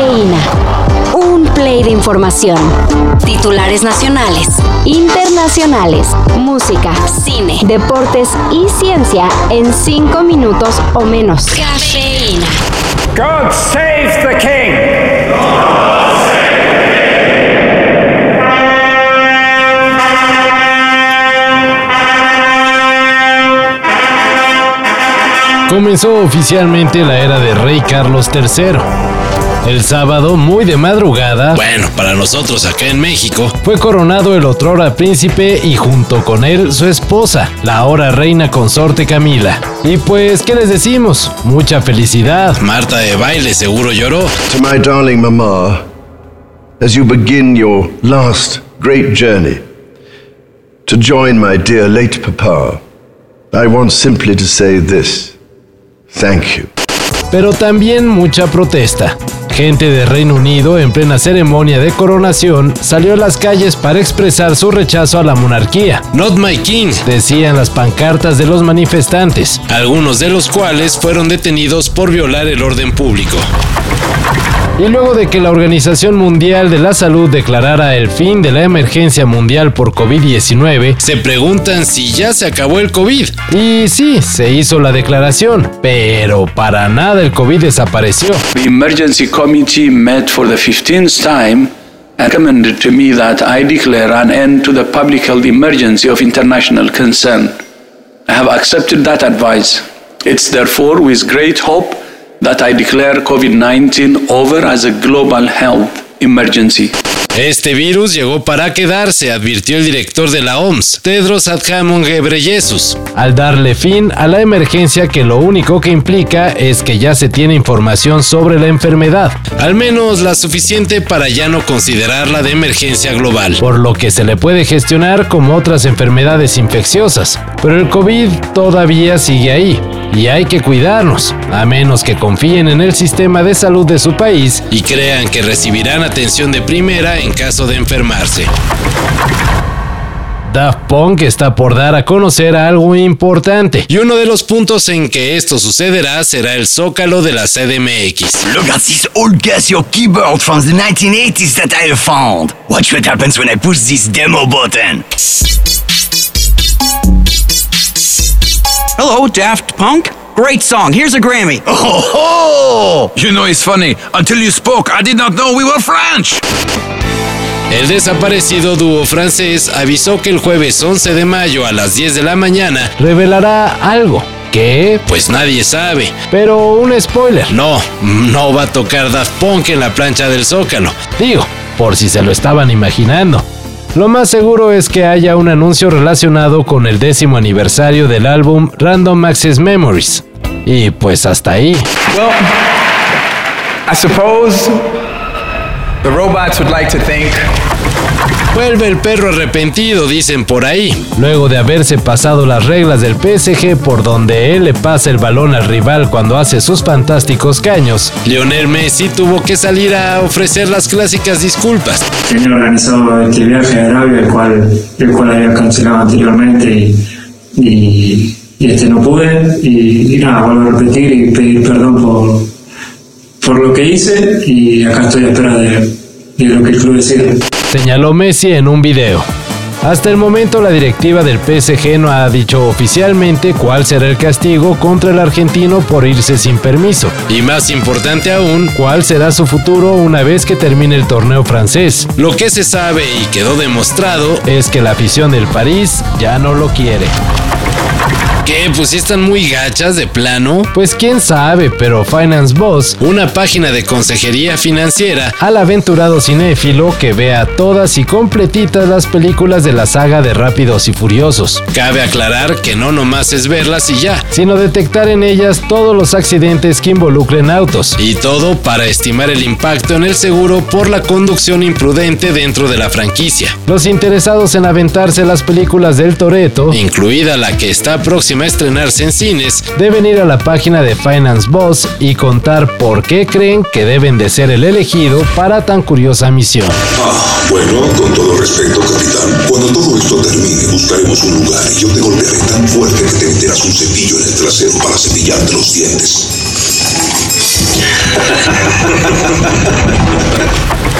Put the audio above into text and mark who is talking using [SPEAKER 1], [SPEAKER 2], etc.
[SPEAKER 1] Cafeína. Un play de información. Titulares nacionales, internacionales, música, cine, deportes y ciencia en cinco minutos o menos. Cafeína.
[SPEAKER 2] God save the king.
[SPEAKER 3] Comenzó oficialmente la era de Rey Carlos III. El sábado, muy de madrugada,
[SPEAKER 4] Bueno, para nosotros acá en México,
[SPEAKER 3] fue coronado el otrora príncipe y junto con él su esposa, la ahora reina consorte Camila. Y pues, ¿qué les decimos? Mucha felicidad.
[SPEAKER 4] Marta de baile seguro lloró.
[SPEAKER 5] To my darling Mama, as you begin your last great journey to join my dear late Papa, I want simply to say this. Thank you.
[SPEAKER 3] Pero también mucha protesta. Gente de Reino Unido, en plena ceremonia de coronación, salió a las calles para expresar su rechazo a la monarquía.
[SPEAKER 4] Not my king.
[SPEAKER 3] Decían las pancartas de los manifestantes.
[SPEAKER 4] Algunos de los cuales fueron detenidos por violar el orden público.
[SPEAKER 3] Y luego de que la Organización Mundial de la Salud declarara el fin de la emergencia mundial por COVID-19,
[SPEAKER 4] Se preguntan si ya se acabó el COVID.
[SPEAKER 3] y sí, se hizo la declaración, pero para nada el COVID desapareció.
[SPEAKER 6] The emergency committee met for the 15th time and recommended to me that I declare an end to the public health emergency of international concern. I have accepted that advice. It's therefore with great hope that I declare COVID 19 over as a global health emergency.
[SPEAKER 4] Este virus llegó para quedarse, advirtió el director de la OMS, Tedros Adhanom Ghebreyesus.
[SPEAKER 3] al darle fin a la emergencia que lo único que implica es que ya se tiene información sobre la enfermedad,
[SPEAKER 4] Al menos la suficiente para ya no considerarla de emergencia global.
[SPEAKER 3] por lo que se le puede gestionar como otras enfermedades infecciosas. Pero el COVID todavía sigue ahí y hay que cuidarnos, a menos que confíen en el sistema de salud de su país
[SPEAKER 4] Y crean que recibirán atención de primera en caso de enfermarse.
[SPEAKER 3] Daft Punk está por dar a conocer algo importante.
[SPEAKER 4] Y uno de los puntos en que esto sucederá será el zócalo de la CDMX.
[SPEAKER 7] Look at this old Casio keyboard from the 1980s that I found. Watch what happens when I push this demo button.
[SPEAKER 8] Hello, Daft Punk. Great song. Here's a Grammy.
[SPEAKER 7] Oh,
[SPEAKER 9] You know, it's funny. Until you spoke, I did not know we were French.
[SPEAKER 4] El desaparecido dúo francés avisó que el jueves 11 de mayo a las 10 de la mañana,
[SPEAKER 3] Revelará algo. ¿Qué?
[SPEAKER 4] pues nadie sabe.
[SPEAKER 3] Pero un spoiler.
[SPEAKER 4] No, no va a tocar Daft Punk en la plancha del zócalo.
[SPEAKER 3] Digo, por si se lo estaban imaginando. Lo más seguro es que haya un anuncio relacionado con el décimo aniversario del álbum Random Access Memories. Y pues hasta ahí.
[SPEAKER 2] The robots would like to think
[SPEAKER 4] Vuelve el perro arrepentido, dicen por ahí.
[SPEAKER 3] Luego de haberse pasado las reglas del PSG por donde él le pasa el balón al rival cuando hace sus fantásticos caños,
[SPEAKER 4] Lionel Messi tuvo que salir a ofrecer las clásicas disculpas.
[SPEAKER 10] tenía organizado este viaje a Arabia, el cual, el cual había cancelado anteriormente y, y, y, este no pude. Y, y nada, vuelvo a repetir y pedir perdón por, que hice y acá estoy a espera de, de lo que el club decida.
[SPEAKER 3] señaló Messi en un video. Hasta el momento la directiva del PSG no ha dicho oficialmente cuál será el castigo contra el argentino por irse sin permiso.
[SPEAKER 4] Y más importante aún,
[SPEAKER 3] ¿Cuál será su futuro una vez que termine el torneo francés?
[SPEAKER 4] lo que se sabe y quedó demostrado
[SPEAKER 3] Es que la afición del París ya no lo quiere.
[SPEAKER 4] Que pues sí están muy gachas de plano.
[SPEAKER 3] Pues quién sabe, pero Finance Boss,
[SPEAKER 4] Una página de consejería financiera
[SPEAKER 3] al aventurado cinéfilo que vea todas y completitas las películas de la saga de Rápidos y Furiosos,
[SPEAKER 4] Cabe aclarar que no nomás es verlas y ya.
[SPEAKER 3] sino detectar en ellas todos los accidentes que involucren autos.
[SPEAKER 4] Y todo para estimar el impacto en el seguro por la conducción imprudente dentro de la franquicia,
[SPEAKER 3] Los interesados en aventarse las películas del Toreto
[SPEAKER 4] incluida la que está próxima a estrenarse en cines.
[SPEAKER 3] deben ir a la página de Finance Boss y contar por qué creen que deben de ser el elegido para tan curiosa misión.
[SPEAKER 11] Ah, bueno, con todo respeto, capitán. Cuando todo esto termine, buscaremos un lugar y yo te golpearé tan fuerte que te meterás un cepillo en el trasero para cepillarte los dientes.